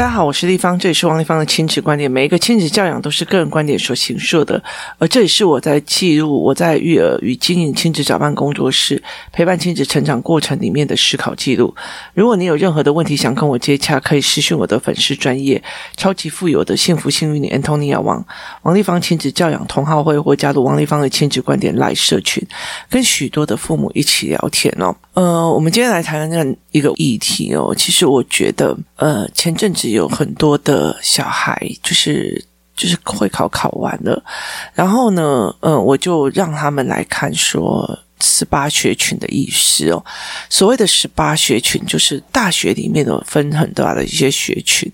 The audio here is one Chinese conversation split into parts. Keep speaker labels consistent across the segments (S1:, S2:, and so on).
S1: 大家好，我是丽芳，这里是王丽芳的亲子观点。每一个亲子教养都是个人观点所形设的，而这里是我在记录我在育儿与经营亲子早班工作室陪伴亲子成长过程里面的思考记录。如果你有任何的问题想跟我接洽，可以私讯我的粉丝专业超级富有的幸福幸运女 Antonia 王王丽芳亲子教养同好会，或加入王丽芳的亲子观点来社群，跟许多的父母一起聊天哦。呃，我们今天来谈谈一个议题哦。其实我觉得，呃，前阵子有很多的小孩，就是就是会考考完了，然后呢，嗯，我就让他们来看说十八学群的意思哦。所谓的十八学群，就是大学里面的分很大的一些学群，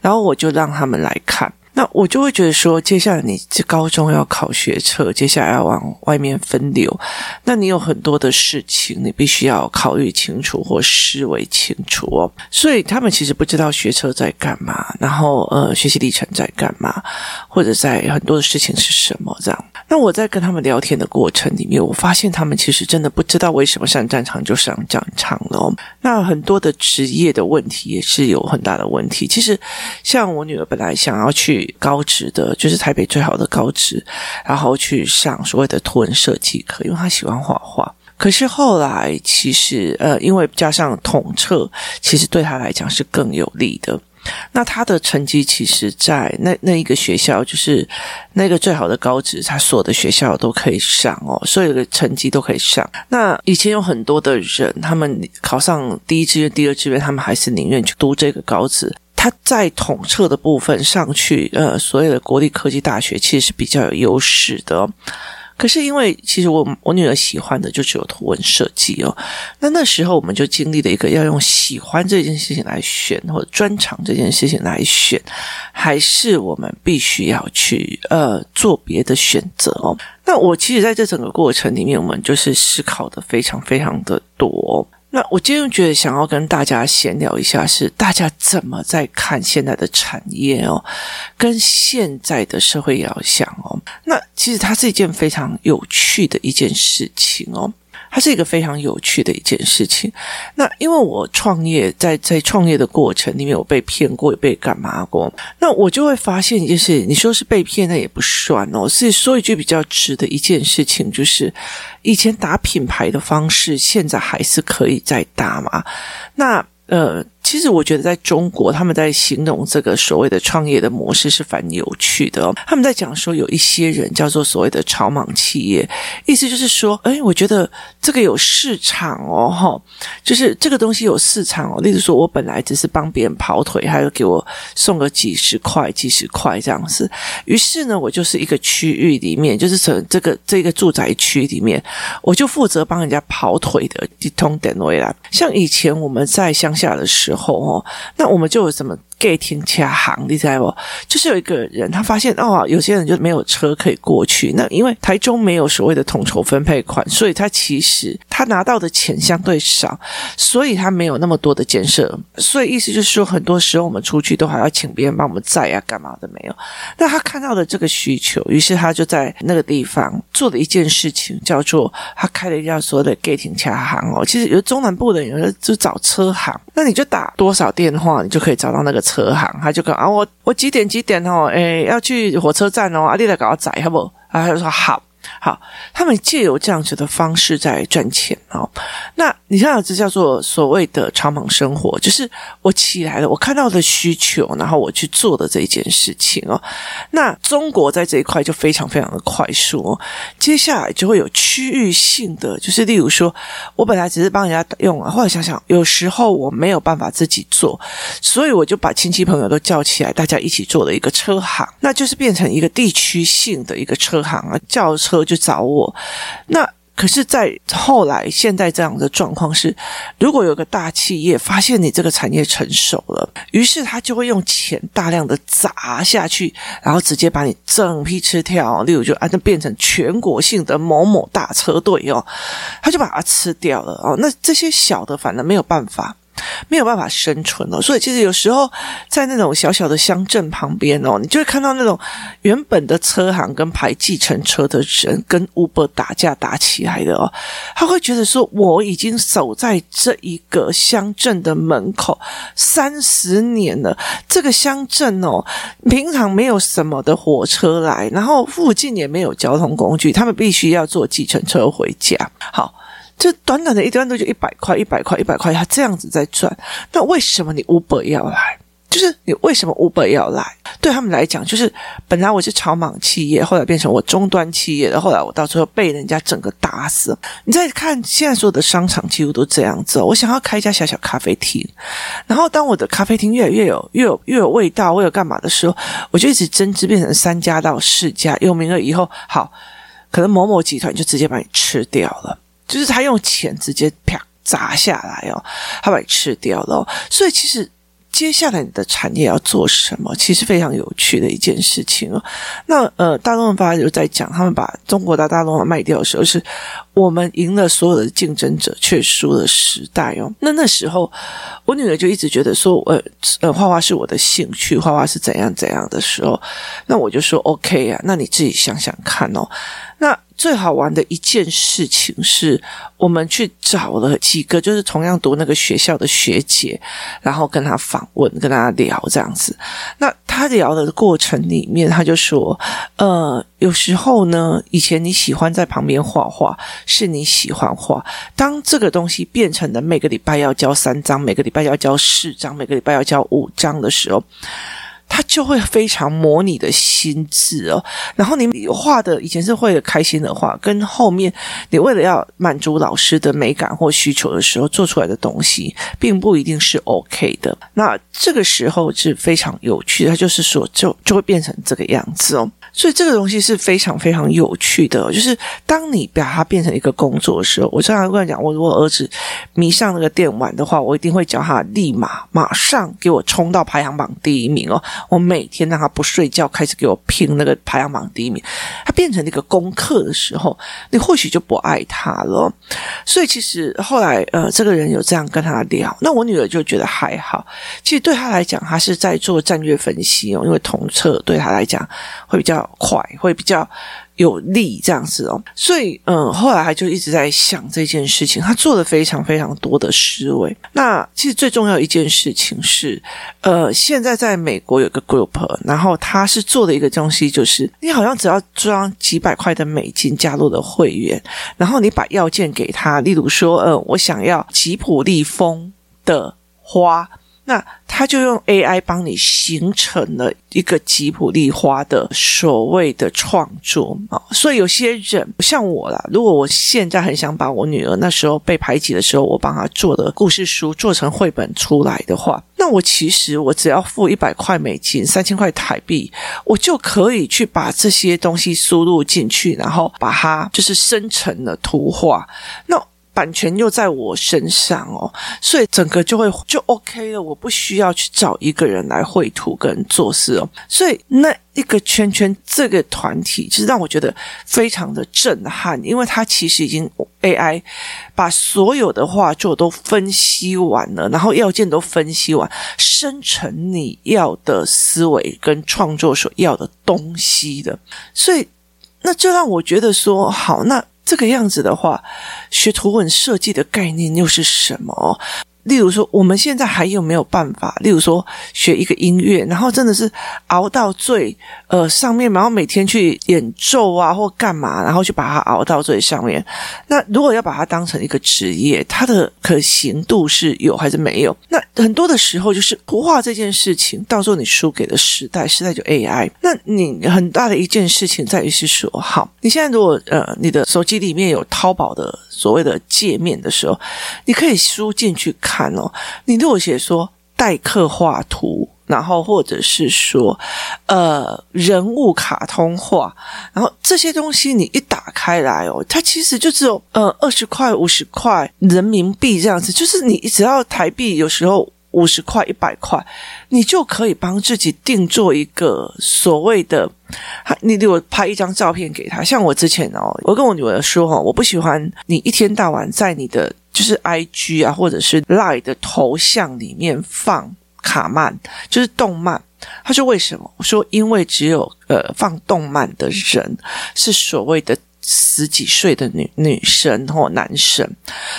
S1: 然后我就让他们来看。那我就会觉得说，接下来你这高中要考学测，接下来要往外面分流，那你有很多的事情，你必须要考虑清楚或思维清楚哦。所以他们其实不知道学测在干嘛，然后呃，学习历程在干嘛，或者在很多的事情是什么这样。那我在跟他们聊天的过程里面，我发现他们其实真的不知道为什么上战场就上战场了。那很多的职业的问题也是有很大的问题。其实像我女儿本来想要去。高职的，就是台北最好的高职，然后去上所谓的图文设计课，因为他喜欢画画。可是后来，其实呃，因为加上统测，其实对他来讲是更有利的。那他的成绩，其实，在那那一个学校，就是那个最好的高职，他所有的学校都可以上哦，所有的成绩都可以上。那以前有很多的人，他们考上第一志愿、第二志愿，他们还是宁愿去读这个高职。他在统测的部分上去，呃，所有的国立科技大学其实是比较有优势的。可是因为其实我我女儿喜欢的就只有图文设计哦，那那时候我们就经历了一个要用喜欢这件事情来选，或者专长这件事情来选，还是我们必须要去呃做别的选择哦。那我其实在这整个过程里面，我们就是思考的非常非常的多。那我今天觉得想要跟大家闲聊一下，是大家怎么在看现在的产业哦，跟现在的社会要想哦。那其实它是一件非常有趣的一件事情哦。它是一个非常有趣的一件事情。那因为我创业，在在创业的过程里面，我被骗过，也被干嘛过。那我就会发现，就是你说是被骗，那也不算哦。是说一句比较直的一件事情，就是以前打品牌的方式，现在还是可以再打嘛？那呃。其实我觉得，在中国，他们在形容这个所谓的创业的模式是蛮有趣的哦。他们在讲说，有一些人叫做所谓的草莽企业，意思就是说，哎，我觉得这个有市场哦，哈，就是这个东西有市场哦。例如说，我本来只是帮别人跑腿，还有给我送个几十块、几十块这样子。于是呢，我就是一个区域里面，就是从这个这个住宅区里面，我就负责帮人家跑腿的一通点位啦。像以前我们在乡下的时候。哦，那我们就有什么？给停车行，你知道不？就是有一个人，他发现哦，有些人就没有车可以过去。那因为台中没有所谓的统筹分配款，所以他其实他拿到的钱相对少，所以他没有那么多的建设。所以意思就是说，很多时候我们出去都还要请别人帮我们载啊，干嘛的没有。那他看到的这个需求，于是他就在那个地方做了一件事情，叫做他开了一家所谓的给停车行哦。其实有中南部的人就找车行，那你就打多少电话，你就可以找到那个车。行，他就讲啊，我我几点几点哦，诶，要去火车站哦，啊，你来给我载好不？啊，他就说好。好，他们借由这样子的方式在赚钱哦。那你看，这叫做所谓的草莽生活，就是我起来了，我看到的需求，然后我去做的这一件事情哦。那中国在这一块就非常非常的快速哦。接下来就会有区域性的，就是例如说，我本来只是帮人家用啊，后来想想，有时候我没有办法自己做，所以我就把亲戚朋友都叫起来，大家一起做了一个车行，那就是变成一个地区性的一个车行啊，叫车。就找我，那可是，在后来现在这样的状况是，如果有个大企业发现你这个产业成熟了，于是他就会用钱大量的砸下去，然后直接把你整批吃掉。例如，就啊，就变成全国性的某某大车队哦，他就把它吃掉了哦。那这些小的反而没有办法。没有办法生存哦。所以其实有时候在那种小小的乡镇旁边哦，你就会看到那种原本的车行跟排计程车的人跟 Uber 打架打起来的哦，他会觉得说，我已经守在这一个乡镇的门口三十年了，这个乡镇哦，平常没有什么的火车来，然后附近也没有交通工具，他们必须要坐计程车回家。好。这短短的一段路就一百块，一百块，一百块，他这样子在赚。那为什么你 Uber 要来？就是你为什么 Uber 要来？对他们来讲，就是本来我是草莽企业，后来变成我终端企业，然后来我到最后被人家整个打死。你再看现在所有的商场，几乎都这样子。我想要开一家小小咖啡厅，然后当我的咖啡厅越来越有、越有、越有味道，我有干嘛的时候，我就一直增资，变成三家到四家，有名了以后，好，可能某某集团就直接把你吃掉了。就是他用钱直接啪砸下来哦，他把你吃掉了。所以其实接下来你的产业要做什么，其实非常有趣的一件事情哦。那呃，大东文发就在讲，他们把中国的大东文卖掉的时候，是我们赢了所有的竞争者，却输了时代哦。那那时候我女儿就一直觉得说，呃呃，画画是我的兴趣，画画是怎样怎样的时候，那我就说 OK 啊，那你自己想想看哦。那最好玩的一件事情是，我们去找了几个就是同样读那个学校的学姐，然后跟她访问，跟她聊这样子。那她聊的过程里面，她就说：“呃，有时候呢，以前你喜欢在旁边画画，是你喜欢画。当这个东西变成了每个礼拜要交三张，每个礼拜要交四张，每个礼拜要交五张的时候。”他就会非常模拟的心智哦，然后你画的以前是会开心的画，跟后面你为了要满足老师的美感或需求的时候做出来的东西，并不一定是 OK 的。那这个时候是非常有趣的，他就是说就就会变成这个样子哦。所以这个东西是非常非常有趣的，就是当你把它变成一个工作的时候，我常常跟他讲，我如果儿子迷上那个电玩的话，我一定会叫他立马马上给我冲到排行榜第一名哦。我每天让他不睡觉，开始给我拼那个排行榜第一名。他变成那个功课的时候，你或许就不爱他了。所以其实后来呃，这个人有这样跟他聊，那我女儿就觉得还好。其实对他来讲，他是在做战略分析哦，因为同测对他来讲会比较。快会比较有利这样子哦，所以嗯，后来他就一直在想这件事情，他做了非常非常多的思维。那其实最重要一件事情是，呃，现在在美国有个 group，然后他是做的一个东西，就是你好像只要装几百块的美金加入了会员，然后你把要件给他，例如说，呃，我想要吉普力风的花。那他就用 AI 帮你形成了一个吉普力花的所谓的创作啊，所以有些人不像我啦，如果我现在很想把我女儿那时候被排挤的时候，我帮她做的故事书做成绘本出来的话，那我其实我只要付一百块美金，三千块台币，我就可以去把这些东西输入进去，然后把它就是生成了图画。那版权又在我身上哦，所以整个就会就 OK 了。我不需要去找一个人来绘图跟做事哦。所以那一个圈圈这个团体，其实让我觉得非常的震撼，因为它其实已经 AI 把所有的画作都分析完了，然后要件都分析完，生成你要的思维跟创作所要的东西的。所以那就让我觉得说，好那。这个样子的话，学图文设计的概念又是什么？例如说，我们现在还有没有办法？例如说，学一个音乐，然后真的是熬到最呃上面，然后每天去演奏啊，或干嘛，然后去把它熬到最上面。那如果要把它当成一个职业，它的可行度是有还是没有？那很多的时候，就是图画这件事情，到时候你输给了时代，时代就 AI。那你很大的一件事情在于是说，好，你现在如果呃你的手机里面有淘宝的所谓的界面的时候，你可以输进去看。看哦，你如果写说代客画图，然后或者是说呃人物卡通画，然后这些东西你一打开来哦，它其实就只有呃二十块、五十块人民币这样子，就是你只要台币有时候五十块、一百块，你就可以帮自己定做一个所谓的。你给我拍一张照片给他，像我之前哦，我跟我女儿说哦，我不喜欢你一天到晚在你的。就是 IG 啊，或者是 Line 的头像里面放卡曼，就是动漫。他说为什么？我说因为只有呃放动漫的人是所谓的十几岁的女女生或男生，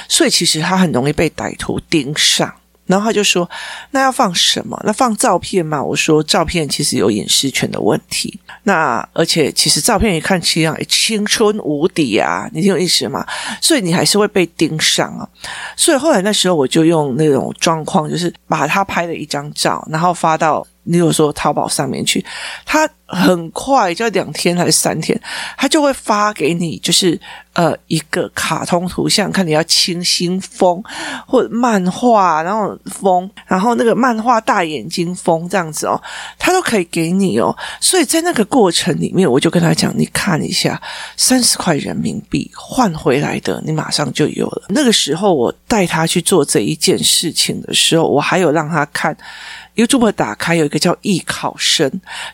S1: 所以其实他很容易被歹徒盯上。然后他就说：“那要放什么？那放照片吗？”我说：“照片其实有隐私权的问题。那而且其实照片一看起来青春无敌啊，你听我意思吗？所以你还是会被盯上啊。所以后来那时候我就用那种状况，就是把他拍了一张照，然后发到。”你有说淘宝上面去，他很快就两天还是三天，他就会发给你，就是呃一个卡通图像，看你要清新风或者漫画，然后风，然后那个漫画大眼睛风这样子哦，他都可以给你哦。所以在那个过程里面，我就跟他讲，你看一下，三十块人民币换回来的，你马上就有了。那个时候我带他去做这一件事情的时候，我还有让他看。YouTube 打开有一个叫艺考生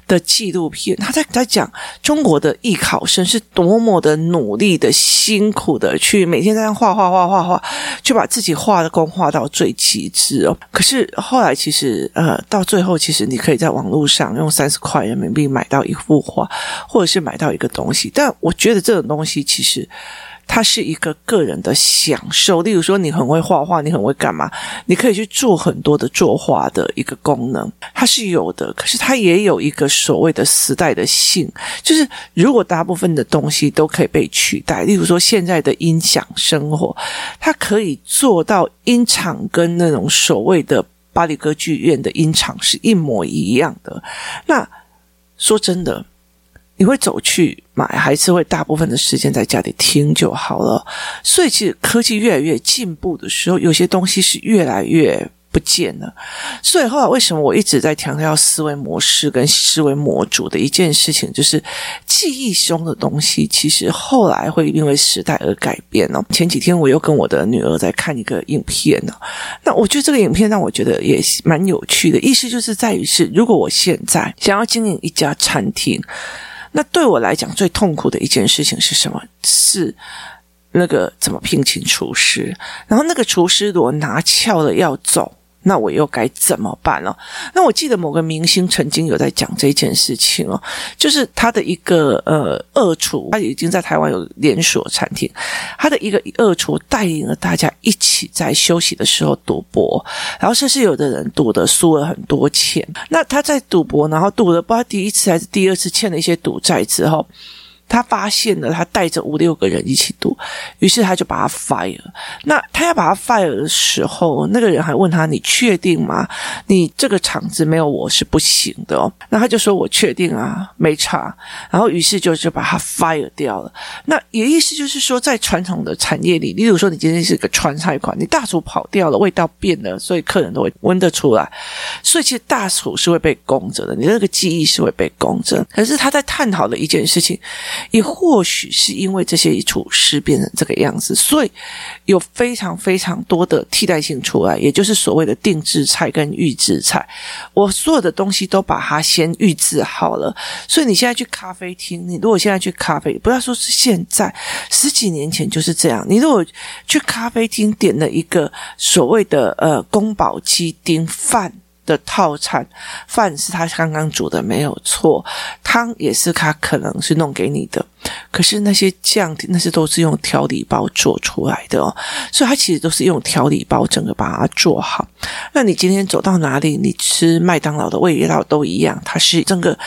S1: 的记录他在在讲中国的艺考生是多么的努力的、辛苦的去每天在那画画画画画，就把自己画的功画到最极致哦。可是后来其实呃，到最后其实你可以在网络上用三十块人民币买到一幅画，或者是买到一个东西。但我觉得这种东西其实。它是一个个人的享受，例如说你很会画画，你很会干嘛？你可以去做很多的作画的一个功能，它是有的。可是它也有一个所谓的时代的性，就是如果大部分的东西都可以被取代，例如说现在的音响生活，它可以做到音场跟那种所谓的巴黎歌剧院的音场是一模一样的。那说真的。你会走去买，还是会大部分的时间在家里听就好了？所以，其实科技越来越进步的时候，有些东西是越来越不见了。所以后来，为什么我一直在强调思维模式跟思维模组的一件事情，就是记忆中的东西，其实后来会因为时代而改变哦。前几天我又跟我的女儿在看一个影片呢，那我觉得这个影片让我觉得也蛮有趣的，意思就是在于是，如果我现在想要经营一家餐厅。那对我来讲，最痛苦的一件事情是什么？是那个怎么聘请厨师？然后那个厨师如果拿翘了要走。那我又该怎么办呢？那我记得某个明星曾经有在讲这件事情哦，就是他的一个呃二厨，他已经在台湾有连锁餐厅，他的一个二厨带领了大家一起在休息的时候赌博，然后甚至有的人赌的输了很多钱。那他在赌博，然后赌了不知道第一次还是第二次欠了一些赌债之后。他发现了，他带着五六个人一起赌，于是他就把他 fire。那他要把他 fire 的时候，那个人还问他：“你确定吗？你这个场子没有我是不行的哦。”那他就说：“我确定啊，没差。”然后于是就就把他 fire 掉了。那也意思就是说，在传统的产业里，例如说你今天是个川菜馆，你大厨跑掉了，味道变了，所以客人都会闻得出来。所以其实大厨是会被供着的，你那个记忆是会被供着。可是他在探讨的一件事情。也或许是因为这些厨师变成这个样子，所以有非常非常多的替代性出来，也就是所谓的定制菜跟预制菜。我所有的东西都把它先预制好了，所以你现在去咖啡厅，你如果现在去咖啡，不要说是现在，十几年前就是这样。你如果去咖啡厅点了一个所谓的呃宫保鸡丁饭。的套餐，饭是他刚刚煮的，没有错，汤也是他可能是弄给你的。可是那些酱，那些都是用调理包做出来的哦，所以它其实都是用调理包整个把它做好。那你今天走到哪里，你吃麦当劳的味道都一样，它是整个，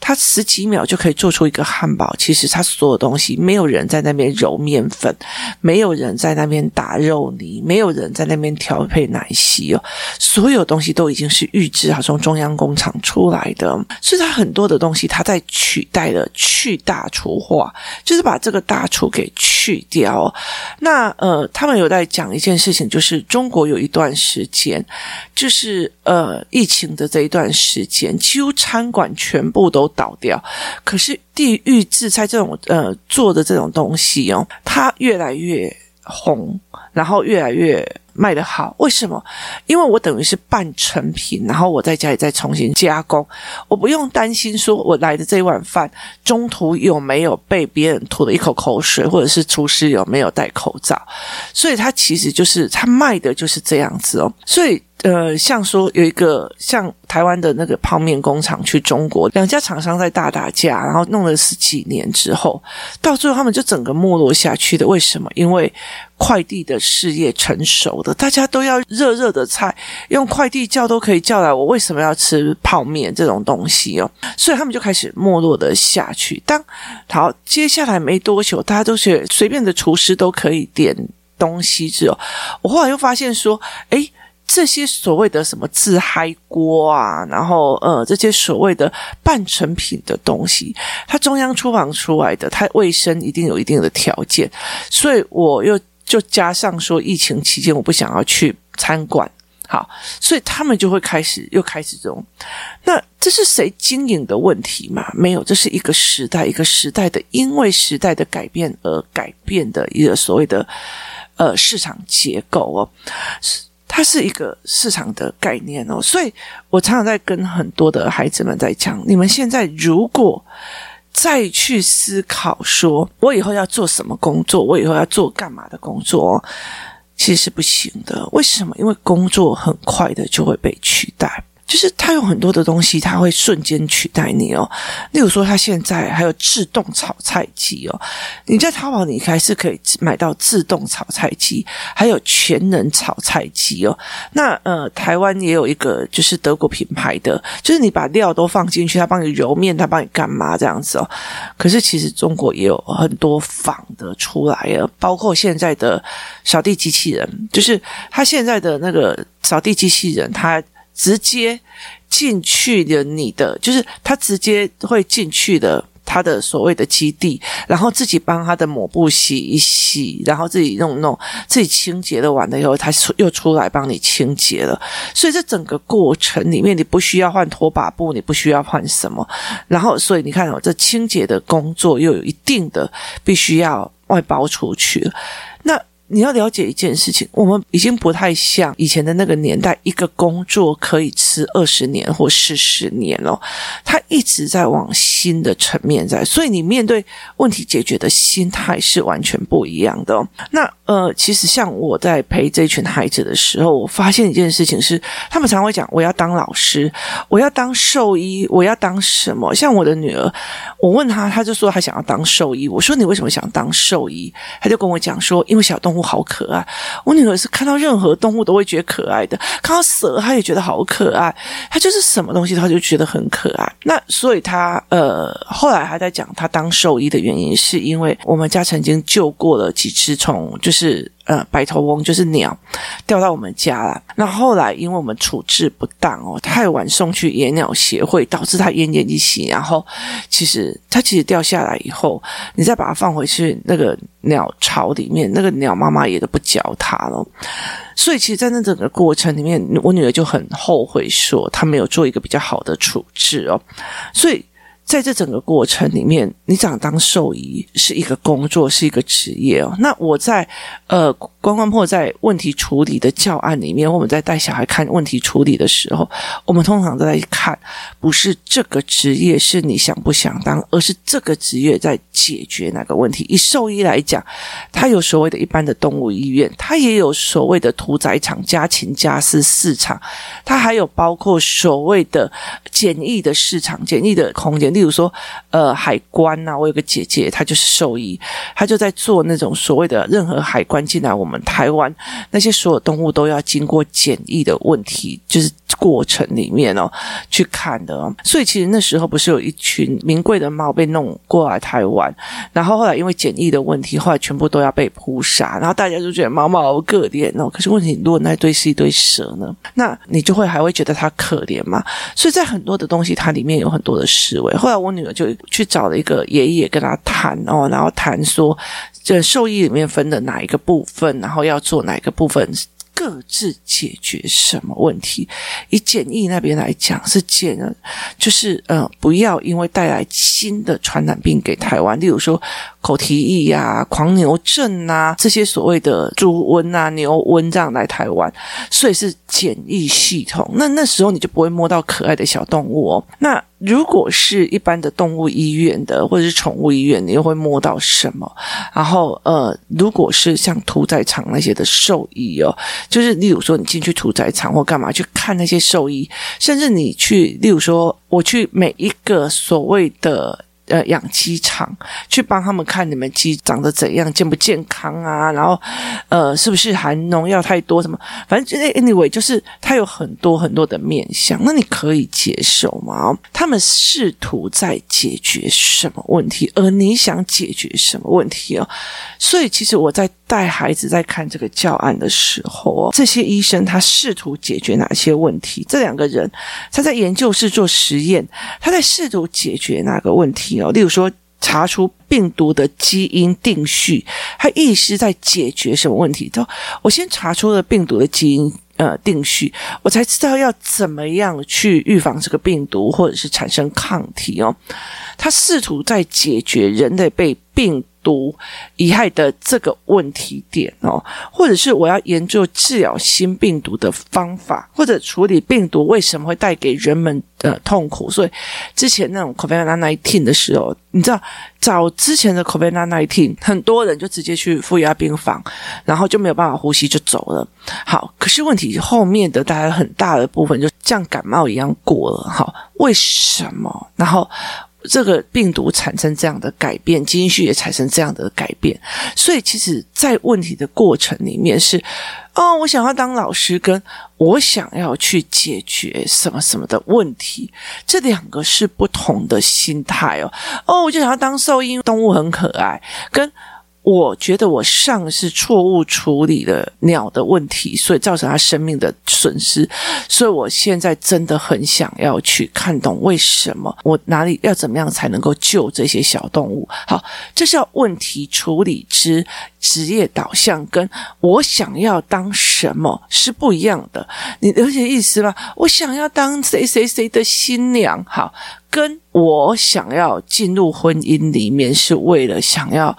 S1: 他十几秒就可以做出一个汉堡。其实他所有东西，没有人在那边揉面粉，没有人在那边打肉泥，没有人在那边调配奶昔哦，所有东西都已经是预制好从中央工厂出来的。所以它很多的东西，它在取代了去大厨化。就是把这个大厨给去去掉。那呃，他们有在讲一件事情，就是中国有一段时间，就是呃疫情的这一段时间，几乎餐馆全部都倒掉。可是地域制菜这种呃做的这种东西哦，它越来越红，然后越来越卖得好。为什么？因为我等于是半成品，然后我在家里再重新加工，我不用担心说我来的这一碗饭中途有没有被别人吐了一口口水，或者是厨师有没有戴口罩。所以他其实就是他卖的就是这样子哦。所以。呃，像说有一个像台湾的那个泡面工厂去中国，两家厂商在大打架，然后弄了十几年之后，到最后他们就整个没落下去的。为什么？因为快递的事业成熟的，大家都要热热的菜，用快递叫都可以叫来。我为什么要吃泡面这种东西哦？所以他们就开始没落的下去。当好，接下来没多久，大家都是随便的厨师都可以点东西之后，我后来又发现说，诶。这些所谓的什么自嗨锅啊，然后呃，这些所谓的半成品的东西，它中央厨房出来的，它卫生一定有一定的条件，所以我又就加上说，疫情期间我不想要去餐馆，好，所以他们就会开始又开始这种，那这是谁经营的问题嘛？没有，这是一个时代，一个时代的，因为时代的改变而改变的一个所谓的呃市场结构哦。它是一个市场的概念哦，所以我常常在跟很多的孩子们在讲：你们现在如果再去思考说，我以后要做什么工作，我以后要做干嘛的工作，其实是不行的。为什么？因为工作很快的就会被取代。就是它有很多的东西，它会瞬间取代你哦。例如说，它现在还有自动炒菜机哦。你在淘宝，你还是可以买到自动炒菜机，还有全能炒菜机哦。那呃，台湾也有一个，就是德国品牌的，就是你把料都放进去，它帮你揉面，它帮你干嘛这样子哦。可是其实中国也有很多仿的出来了，包括现在的扫地机器人，就是它现在的那个扫地机器人，它。直接进去的你的，就是他直接会进去的，他的所谓的基地，然后自己帮他的抹布洗一洗，然后自己弄弄，自己清洁了完了以后，他出又出来帮你清洁了。所以这整个过程里面，你不需要换拖把布，你不需要换什么。然后，所以你看哦，这清洁的工作又有一定的必须要外包出去。你要了解一件事情，我们已经不太像以前的那个年代，一个工作可以吃二十年或四十年了。它一直在往新的层面在，所以你面对问题解决的心态是完全不一样的。那呃，其实像我在陪这群孩子的时候，我发现一件事情是，他们常会讲我要当老师，我要当兽医，我要当什么？像我的女儿，我问她，她就说她想要当兽医。我说你为什么想当兽医？她就跟我讲说，因为小动物。好可爱！我女儿是看到任何动物都会觉得可爱的，看到蛇她也觉得好可爱，她就是什么东西她就觉得很可爱。那所以她呃后来还在讲她当兽医的原因，是因为我们家曾经救过了几只虫，就是。是呃，白头翁就是鸟掉到我们家了。那后来因为我们处置不当哦，太晚送去野鸟协会，导致它奄奄一息。然后其实它其实掉下来以后，你再把它放回去那个鸟巢里面，那个鸟妈妈也都不教它了。所以其实，在那整个过程里面，我女儿就很后悔，说她没有做一个比较好的处置哦。所以。在这整个过程里面，你想当兽医是一个工作，是一个职业哦。那我在呃关关破在问题处理的教案里面，我们在带小孩看问题处理的时候，我们通常都在看，不是这个职业是你想不想当，而是这个职业在解决哪个问题。以兽医来讲，它有所谓的一般的动物医院，它也有所谓的屠宰场、家禽家饲市场，它还有包括所谓的简易的市场、简易的空间。例如说，呃，海关呐、我有个姐姐，她就是兽医，她就在做那种所谓的任何海关进来我们我们台湾，那些所有动物都要经过检疫的问题，就是过程里面哦去看的。哦所以其实那时候不是有一群名贵的猫被弄过来台湾，然后后来因为检疫的问题，后来全部都要被扑杀，然后大家就觉得猫猫好可怜哦。可是问题，如果那堆是一堆蛇呢，那你就会还会觉得它可怜吗？所以在很多的东西，它里面有很多的思维。后来我女儿就去找了一个爷爷跟他谈哦，然后谈说这兽医里面分的哪一个部分，然后要做哪一个部分各自解决什么问题？以检疫那边来讲，是检，就是呃，不要因为带来新的传染病给台湾，例如说口蹄疫呀、狂牛症啊这些所谓的猪瘟啊、牛瘟这样来台湾，所以是检疫系统。那那时候你就不会摸到可爱的小动物哦。那如果是一般的动物医院的或者是宠物医院，你又会摸到什么？然后呃，如果是像屠宰场那些的兽医哦。就是，例如说，你进去屠宰场或干嘛去看那些兽医，甚至你去，例如说，我去每一个所谓的。呃，养鸡场去帮他们看你们鸡长得怎样，健不健康啊？然后，呃，是不是含农药太多？什么？反正 anyway，就是他有很多很多的面向，那你可以接受吗？他们试图在解决什么问题？而你想解决什么问题哦？所以，其实我在带孩子在看这个教案的时候哦，这些医生他试图解决哪些问题？这两个人他在研究室做实验，他在试图解决哪个问题？例如说，查出病毒的基因定序，他意思在解决什么问题？就我先查出了病毒的基因呃定序，我才知道要怎么样去预防这个病毒，或者是产生抗体哦。他试图在解决人类被病毒遗害的这个问题点哦，或者是我要研究治疗新病毒的方法，或者处理病毒为什么会带给人们的痛苦。所以之前那种 COVID-19 的时候，你知道早之前的 COVID-19，很多人就直接去负压病房，然后就没有办法呼吸就走了。好，可是问题后面的大家很大的部分就像感冒一样过了。好，为什么？然后。这个病毒产生这样的改变，基因序也产生这样的改变，所以其实，在问题的过程里面是，哦，我想要当老师，跟我想要去解决什么什么的问题，这两个是不同的心态哦。哦，我就想要当兽医，动物很可爱，跟。我觉得我上是错误处理了鸟的问题，所以造成它生命的损失。所以我现在真的很想要去看懂为什么我哪里要怎么样才能够救这些小动物。好，这是要问题处理之职业导向，跟我想要当什么是不一样的。你了解意思吗？我想要当谁谁谁的新娘，好，跟我想要进入婚姻里面是为了想要。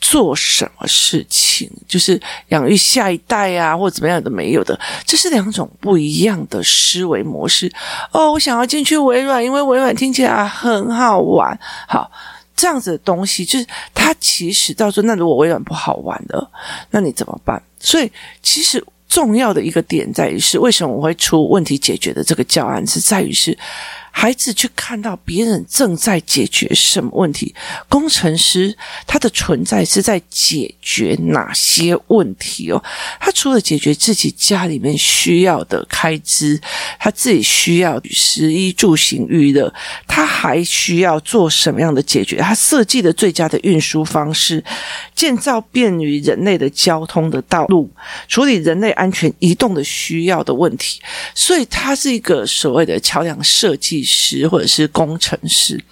S1: 做什么事情，就是养育下一代啊，或者怎么样的没有的，这是两种不一样的思维模式。哦，我想要进去微软，因为微软听起来很好玩。好，这样子的东西，就是它其实到时候，那如果微软不好玩的，那你怎么办？所以，其实重要的一个点在于是，为什么我会出问题解决的这个教案，是在于是。孩子去看到别人正在解决什么问题，工程师他的存在是在解决哪些问题哦？他除了解决自己家里面需要的开支，他自己需要食衣住行娱乐，他还需要做什么样的解决？他设计的最佳的运输方式，建造便于人类的交通的道路，处理人类安全移动的需要的问题。所以，他是一个所谓的桥梁设计。师或者是工程师，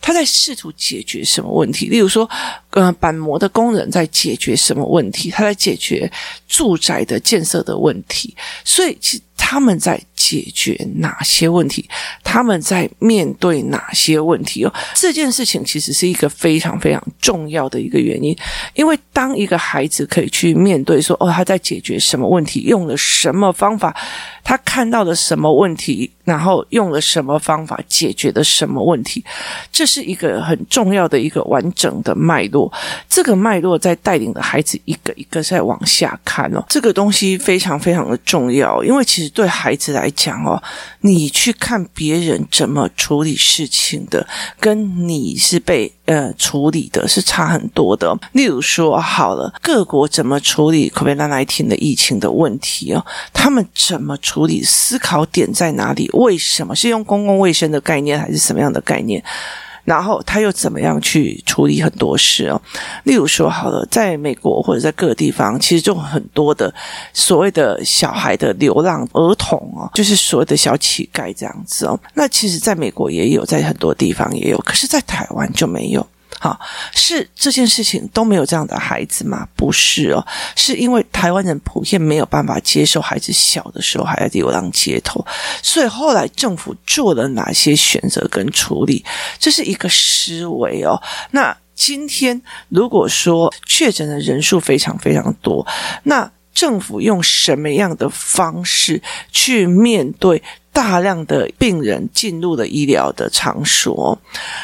S1: 他在试图解决什么问题？例如说，呃，板模的工人在解决什么问题？他在解决住宅的建设的问题。所以，其他们在解决哪些问题？他们在面对哪些问题？哦，这件事情其实是一个非常非常重要的一个原因。因为当一个孩子可以去面对说，哦，他在解决什么问题？用了什么方法？他看到了什么问题，然后用了什么方法解决的什么问题，这是一个很重要的一个完整的脉络。这个脉络在带领的孩子一个一个在往下看哦，这个东西非常非常的重要，因为其实对孩子来讲哦，你去看别人怎么处理事情的，跟你是被呃处理的是差很多的。例如说，好了，各国怎么处理 COVID-19 的疫情的问题哦，他们怎么？处理思考点在哪里？为什么是用公共卫生的概念，还是什么样的概念？然后他又怎么样去处理很多事哦？例如说，好了，在美国或者在各个地方，其实就很多的所谓的小孩的流浪儿童哦，就是所谓的小乞丐这样子哦。那其实在美国也有，在很多地方也有，可是，在台湾就没有。好，是这件事情都没有这样的孩子吗？不是哦，是因为台湾人普遍没有办法接受孩子小的时候还在流浪街头，所以后来政府做了哪些选择跟处理，这是一个思维哦。那今天如果说确诊的人数非常非常多，那政府用什么样的方式去面对？大量的病人进入了医疗的场所，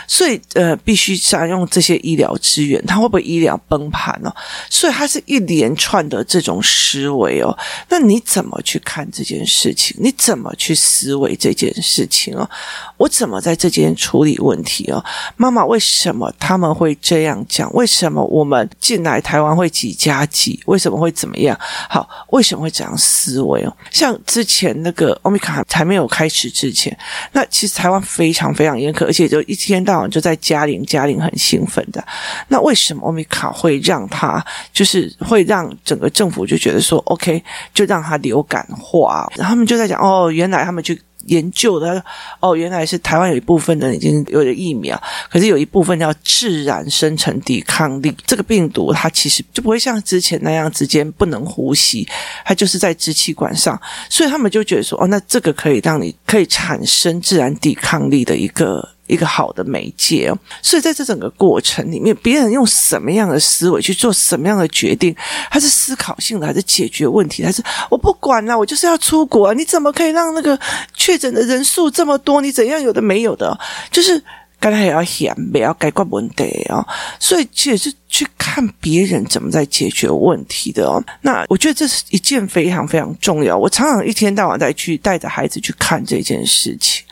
S1: 所以呃，必须占用这些医疗资源，它会不会医疗崩盘呢？所以它是一连串的这种思维哦。那你怎么去看这件事情？你怎么去思维这件事情哦？我怎么在这间处理问题哦？妈妈，为什么他们会这样讲？为什么我们进来台湾会几加几？为什么会怎么样？好，为什么会这样思维哦？像之前那个欧米卡还没有。开始之前，那其实台湾非常非常严苛，而且就一天到晚就在嘉玲，嘉玲，很兴奋的。那为什么欧米卡会让他就是会让整个政府就觉得说，OK，就让他流感化？然后他们就在讲，哦，原来他们去。研究的哦，原来是台湾有一部分人已经有了疫苗，可是有一部分要自然生成抵抗力。这个病毒它其实就不会像之前那样之间不能呼吸，它就是在支气管上，所以他们就觉得说，哦，那这个可以让你可以产生自然抵抗力的一个。一个好的媒介哦，所以在这整个过程里面，别人用什么样的思维去做什么样的决定，他是思考性的，还是解决问题，还是我不管了，我就是要出国，你怎么可以让那个确诊的人数这么多？你怎样有的没有的，就是刚才也要想，不要解决问题哦，所以其实是。去看别人怎么在解决问题的哦，那我觉得这是一件非常非常重要。我常常一天到晚在去带着孩子去看这件事情。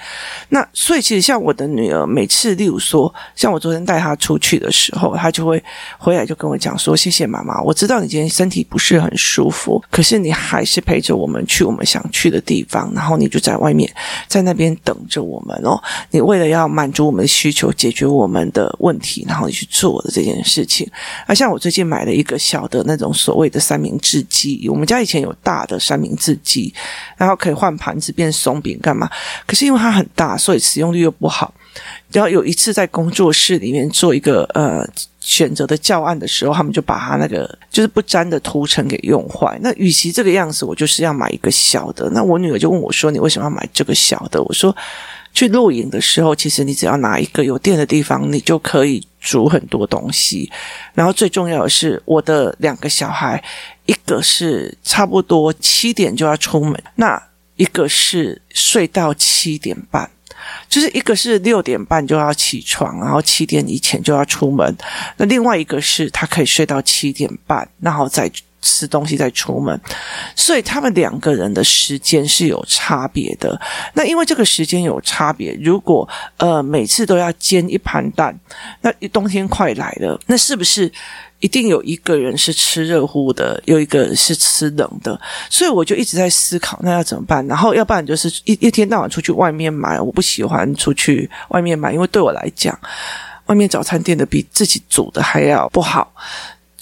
S1: 那所以其实像我的女儿，每次例如说，像我昨天带她出去的时候，她就会回来就跟我讲说：“谢谢妈妈，我知道你今天身体不是很舒服，可是你还是陪着我们去我们想去的地方，然后你就在外面在那边等着我们哦。你为了要满足我们的需求，解决我们的问题，然后你去做的这件事情。”啊，像我最近买了一个小的那种所谓的三明治机，我们家以前有大的三明治机，然后可以换盘子变松饼干嘛？可是因为它很大，所以使用率又不好。然后有一次在工作室里面做一个呃选择的教案的时候，他们就把它那个就是不粘的涂层给用坏。那与其这个样子，我就是要买一个小的。那我女儿就问我说：“你为什么要买这个小的？”我说。去露营的时候，其实你只要拿一个有电的地方，你就可以煮很多东西。然后最重要的是，我的两个小孩，一个是差不多七点就要出门，那一个是睡到七点半，就是一个是六点半就要起床，然后七点以前就要出门。那另外一个是他可以睡到七点半，然后再。吃东西再出门，所以他们两个人的时间是有差别的。那因为这个时间有差别，如果呃每次都要煎一盘蛋，那冬天快来了，那是不是一定有一个人是吃热乎的，有一个人是吃冷的？所以我就一直在思考，那要怎么办？然后要不然就是一一天到晚出去外面买，我不喜欢出去外面买，因为对我来讲，外面早餐店的比自己煮的还要不好。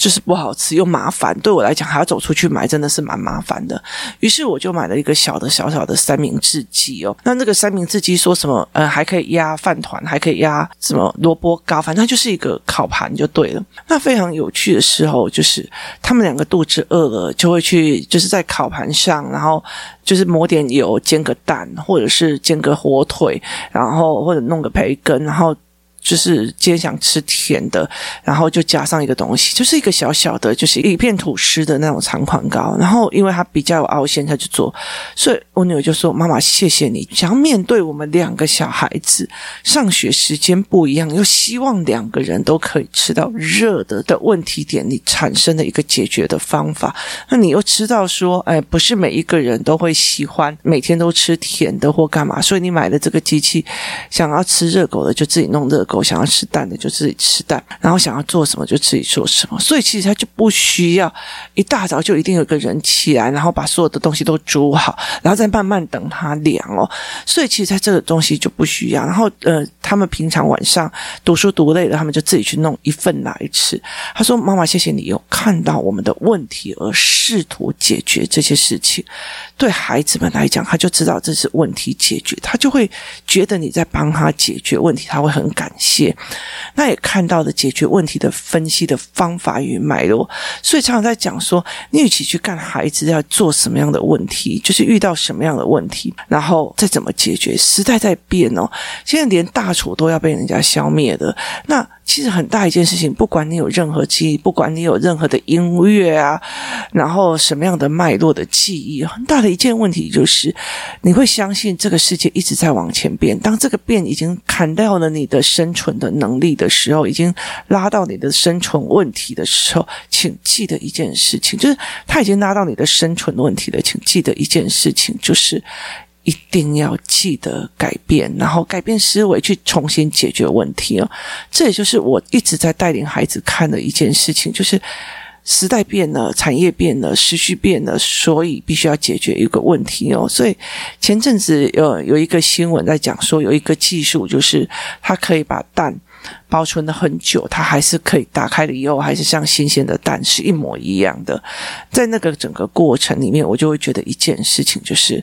S1: 就是不好吃又麻烦，对我来讲还要走出去买，真的是蛮麻烦的。于是我就买了一个小的小小的三明治机哦。那那个三明治机说什么？呃，还可以压饭团，还可以压什么萝卜糕，反正它就是一个烤盘就对了。那非常有趣的时候，就是他们两个肚子饿了，就会去就是在烤盘上，然后就是抹点油煎个蛋，或者是煎个火腿，然后或者弄个培根，然后。就是今天想吃甜的，然后就加上一个东西，就是一个小小的，就是一片吐司的那种长款糕。然后因为它比较有凹陷，他就做。所以我女儿就说：“妈妈，谢谢你。想要面对我们两个小孩子上学时间不一样，又希望两个人都可以吃到热的的问题点，你产生的一个解决的方法。那你又知道说，哎，不是每一个人都会喜欢每天都吃甜的或干嘛，所以你买的这个机器，想要吃热狗的就自己弄热狗。”想要吃蛋的就自己吃蛋，然后想要做什么就自己做什么，所以其实他就不需要一大早就一定有个人起来，然后把所有的东西都煮好，然后再慢慢等它凉哦。所以其实他这个东西就不需要。然后呃，他们平常晚上读书读累了，他们就自己去弄一份来吃。他说：“妈妈，谢谢你有看到我们的问题而试图解决这些事情。”对孩子们来讲，他就知道这是问题解决，他就会觉得你在帮他解决问题，他会很感谢。那也看到了解决问题的分析的方法与脉络，所以常常在讲说，你与其去干孩子要做什么样的问题，就是遇到什么样的问题，然后再怎么解决。时代在变哦，现在连大厨都要被人家消灭的。那其实很大一件事情，不管你有任何记忆，不管你有任何的音乐啊，然后什么样的脉络的记忆，很大的一件问题就是，你会相信这个世界一直在往前变。当这个变已经砍掉了你的生存的能力的时候，已经拉到你的生存问题的时候，请记得一件事情，就是他已经拉到你的生存问题了。请记得一件事情，就是。一定要记得改变，然后改变思维，去重新解决问题哦。这也就是我一直在带领孩子看的一件事情，就是时代变了，产业变了，时序变了，所以必须要解决一个问题哦。所以前阵子有有一个新闻在讲说，有一个技术，就是它可以把蛋保存了很久，它还是可以打开了以后，还是像新鲜的蛋是一模一样的。在那个整个过程里面，我就会觉得一件事情就是。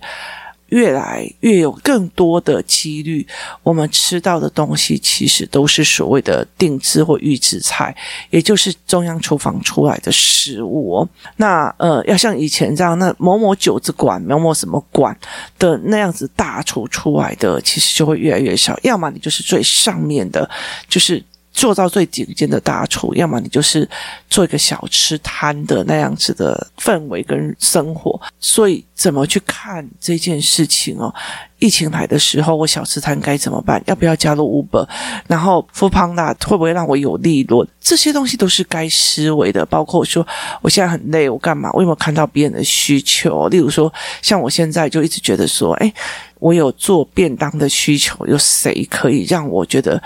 S1: 越来越有更多的几率，我们吃到的东西其实都是所谓的定制或预制菜，也就是中央厨房出来的食物哦。那呃，要像以前这样，那某某酒子馆、某某什么馆的那样子大厨出来的，其实就会越来越少。要么你就是最上面的，就是。做到最顶尖的大厨，要么你就是做一个小吃摊的那样子的氛围跟生活。所以，怎么去看这件事情哦？疫情来的时候，我小吃摊该怎么办？要不要加入 Uber？然后 Foodpanda 会不会让我有利润？这些东西都是该思维的。包括说，我现在很累，我干嘛？我有没有看到别人的需求？例如说，像我现在就一直觉得说，诶，我有做便当的需求，有谁可以让我觉得？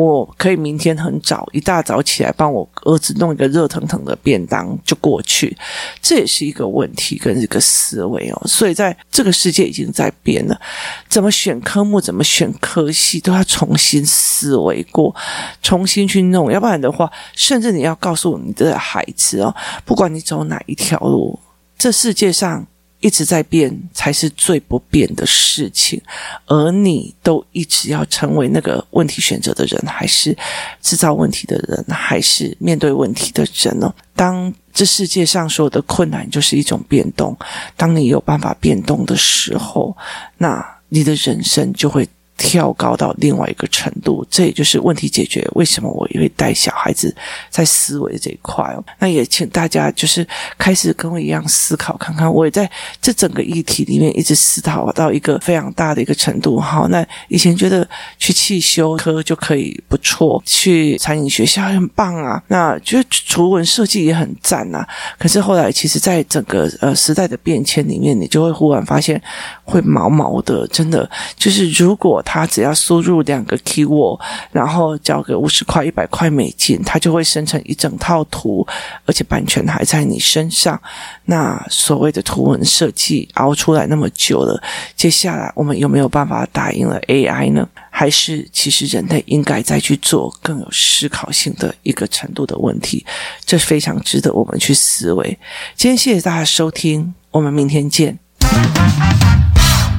S1: 我可以明天很早一大早起来帮我儿子弄一个热腾腾的便当就过去，这也是一个问题跟一个思维哦。所以在这个世界已经在变了，怎么选科目，怎么选科系，都要重新思维过，重新去弄。要不然的话，甚至你要告诉你的孩子哦，不管你走哪一条路，这世界上。一直在变，才是最不变的事情。而你都一直要成为那个问题选择的人，还是制造问题的人，还是面对问题的人呢？当这世界上所有的困难就是一种变动，当你有办法变动的时候，那你的人生就会。跳高到另外一个程度，这也就是问题解决。为什么我也会带小孩子在思维这一块哦？那也请大家就是开始跟我一样思考，看看我也在这整个议题里面一直思考到一个非常大的一个程度。好，那以前觉得去汽修科就可以不错，去餐饮学校很棒啊，那觉得图文设计也很赞啊。可是后来，其实在整个呃时代的变迁里面，你就会忽然发现会毛毛的，真的就是如果。他只要输入两个 keyword，然后交个五十块、一百块美金，他就会生成一整套图，而且版权还在你身上。那所谓的图文设计熬出来那么久了，接下来我们有没有办法打赢了 AI 呢？还是其实人类应该再去做更有思考性的一个程度的问题？这非常值得我们去思维。今天谢谢大家收听，我们明天见。